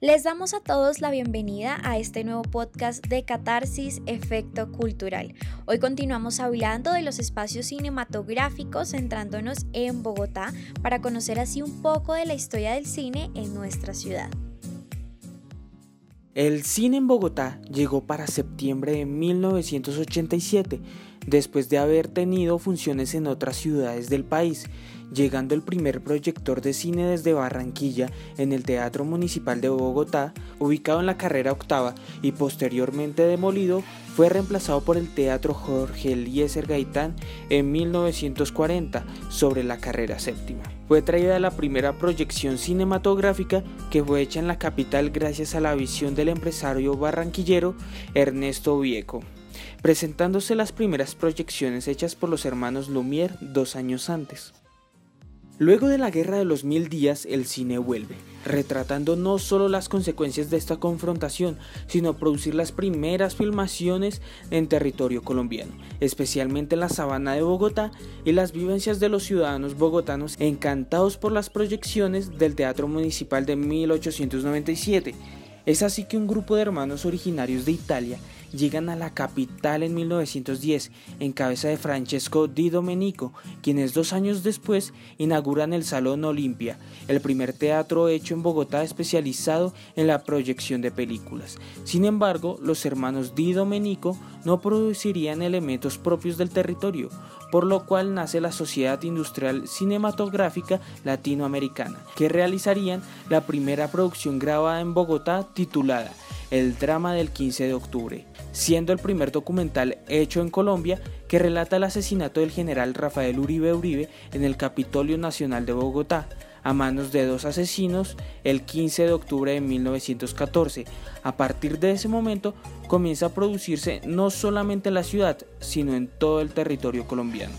Les damos a todos la bienvenida a este nuevo podcast de Catarsis Efecto Cultural. Hoy continuamos hablando de los espacios cinematográficos centrándonos en Bogotá para conocer así un poco de la historia del cine en nuestra ciudad. El cine en Bogotá llegó para septiembre de 1987, después de haber tenido funciones en otras ciudades del país llegando el primer proyector de cine desde Barranquilla en el Teatro Municipal de Bogotá, ubicado en la carrera octava y posteriormente demolido, fue reemplazado por el Teatro Jorge Eliezer Gaitán en 1940 sobre la carrera séptima. Fue traída la primera proyección cinematográfica que fue hecha en la capital gracias a la visión del empresario barranquillero Ernesto Vieco presentándose las primeras proyecciones hechas por los hermanos Lumière dos años antes. Luego de la Guerra de los Mil Días, el cine vuelve, retratando no solo las consecuencias de esta confrontación, sino producir las primeras filmaciones en territorio colombiano, especialmente en la sabana de Bogotá y las vivencias de los ciudadanos bogotanos encantados por las proyecciones del Teatro Municipal de 1897. Es así que un grupo de hermanos originarios de Italia llegan a la capital en 1910 en cabeza de Francesco Di Domenico, quienes dos años después inauguran el Salón Olimpia, el primer teatro hecho en Bogotá especializado en la proyección de películas. Sin embargo, los hermanos Di Domenico no producirían elementos propios del territorio, por lo cual nace la Sociedad Industrial Cinematográfica Latinoamericana, que realizarían la primera producción grabada en Bogotá titulada El drama del 15 de octubre siendo el primer documental hecho en Colombia que relata el asesinato del general Rafael Uribe Uribe en el Capitolio Nacional de Bogotá a manos de dos asesinos el 15 de octubre de 1914. A partir de ese momento comienza a producirse no solamente en la ciudad, sino en todo el territorio colombiano.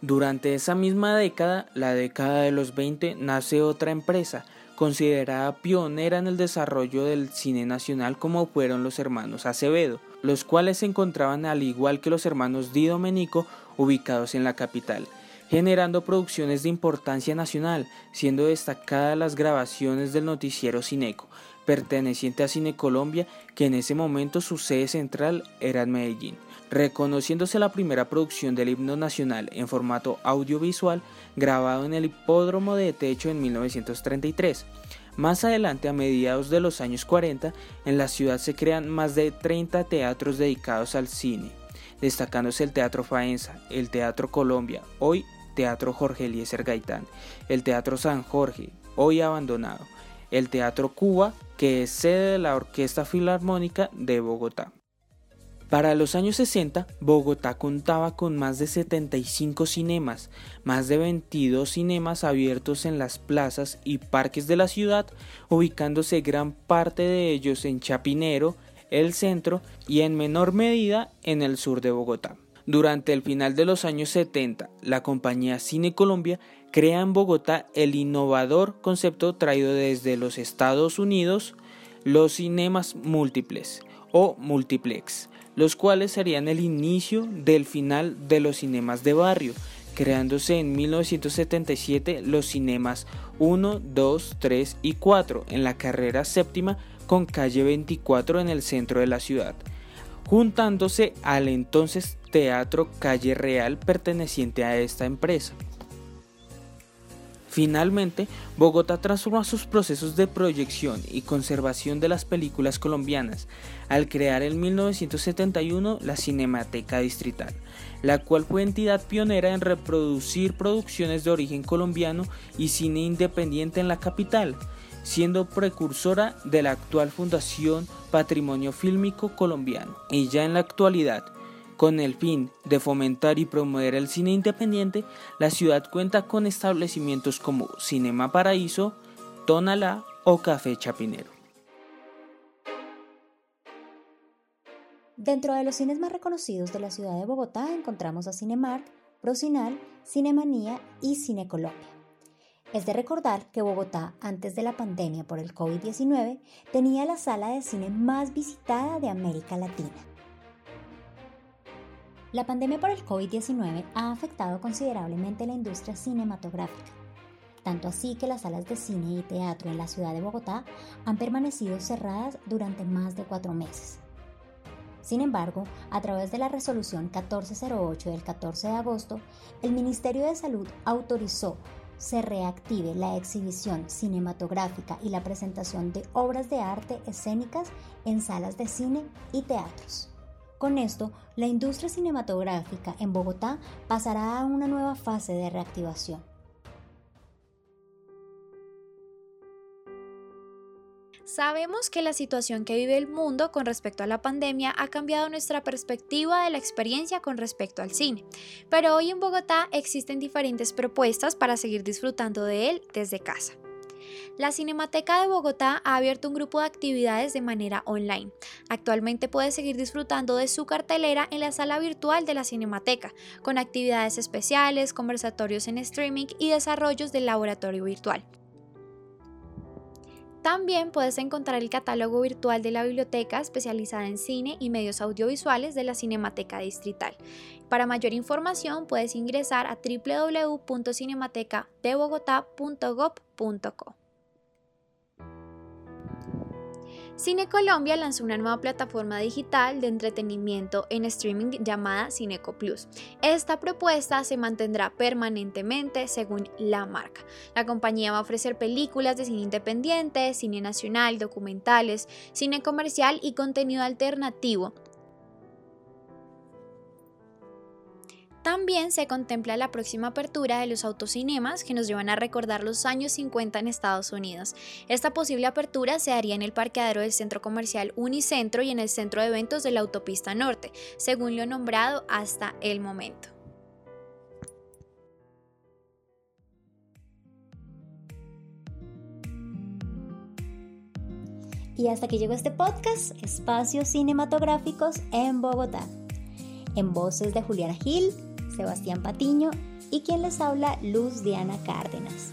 Durante esa misma década, la década de los 20, nace otra empresa, considerada pionera en el desarrollo del cine nacional como fueron los hermanos Acevedo, los cuales se encontraban al igual que los hermanos Di Domenico ubicados en la capital, generando producciones de importancia nacional, siendo destacadas las grabaciones del noticiero Cineco, perteneciente a Cine Colombia, que en ese momento su sede central era en Medellín reconociéndose la primera producción del himno nacional en formato audiovisual grabado en el hipódromo de techo en 1933. Más adelante, a mediados de los años 40, en la ciudad se crean más de 30 teatros dedicados al cine, destacándose el Teatro Faenza, el Teatro Colombia, hoy Teatro Jorge Eliezer Gaitán, el Teatro San Jorge, hoy abandonado, el Teatro Cuba, que es sede de la Orquesta Filarmónica de Bogotá. Para los años 60, Bogotá contaba con más de 75 cinemas, más de 22 cinemas abiertos en las plazas y parques de la ciudad, ubicándose gran parte de ellos en Chapinero, el centro y en menor medida en el sur de Bogotá. Durante el final de los años 70, la compañía Cine Colombia crea en Bogotá el innovador concepto traído desde los Estados Unidos, los cinemas múltiples o multiplex los cuales serían el inicio del final de los cinemas de barrio, creándose en 1977 los cinemas 1, 2, 3 y 4 en la carrera séptima con calle 24 en el centro de la ciudad, juntándose al entonces Teatro Calle Real perteneciente a esta empresa. Finalmente, Bogotá transforma sus procesos de proyección y conservación de las películas colombianas al crear en 1971 la Cinemateca Distrital, la cual fue entidad pionera en reproducir producciones de origen colombiano y cine independiente en la capital, siendo precursora de la actual Fundación Patrimonio Fílmico Colombiano. Y ya en la actualidad, con el fin de fomentar y promover el cine independiente, la ciudad cuenta con establecimientos como Cinema Paraíso, Tonalá o Café Chapinero. Dentro de los cines más reconocidos de la ciudad de Bogotá encontramos a Cinemark, Procinal, Cinemanía y Cine Colombia. Es de recordar que Bogotá, antes de la pandemia por el COVID-19, tenía la sala de cine más visitada de América Latina. La pandemia por el COVID-19 ha afectado considerablemente la industria cinematográfica, tanto así que las salas de cine y teatro en la ciudad de Bogotá han permanecido cerradas durante más de cuatro meses. Sin embargo, a través de la resolución 1408 del 14 de agosto, el Ministerio de Salud autorizó se reactive la exhibición cinematográfica y la presentación de obras de arte escénicas en salas de cine y teatros. Con esto, la industria cinematográfica en Bogotá pasará a una nueva fase de reactivación. Sabemos que la situación que vive el mundo con respecto a la pandemia ha cambiado nuestra perspectiva de la experiencia con respecto al cine, pero hoy en Bogotá existen diferentes propuestas para seguir disfrutando de él desde casa. La Cinemateca de Bogotá ha abierto un grupo de actividades de manera online. Actualmente puedes seguir disfrutando de su cartelera en la sala virtual de la Cinemateca, con actividades especiales, conversatorios en streaming y desarrollos del laboratorio virtual. También puedes encontrar el catálogo virtual de la biblioteca especializada en cine y medios audiovisuales de la Cinemateca Distrital. Para mayor información puedes ingresar a www.cinematecadebogotá.gov.co. Cine Colombia lanzó una nueva plataforma digital de entretenimiento en streaming llamada Cineco Plus. Esta propuesta se mantendrá permanentemente según la marca. La compañía va a ofrecer películas de cine independiente, cine nacional, documentales, cine comercial y contenido alternativo También se contempla la próxima apertura de los autocinemas que nos llevan a recordar los años 50 en Estados Unidos. Esta posible apertura se haría en el parqueadero del centro comercial Unicentro y en el centro de eventos de la autopista norte, según lo nombrado hasta el momento. Y hasta que llegó este podcast, Espacios Cinematográficos en Bogotá. En voces de Juliana Gil, Sebastián Patiño y quien les habla Luz Diana Cárdenas.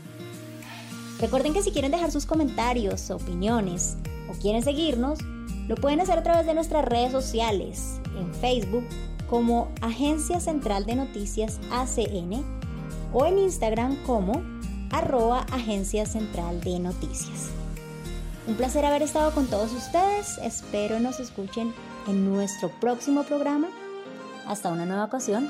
Recuerden que si quieren dejar sus comentarios, opiniones o quieren seguirnos, lo pueden hacer a través de nuestras redes sociales, en Facebook como Agencia Central de Noticias ACN o en Instagram como arroba Agencia Central de Noticias. Un placer haber estado con todos ustedes, espero nos escuchen en nuestro próximo programa. Hasta una nueva ocasión.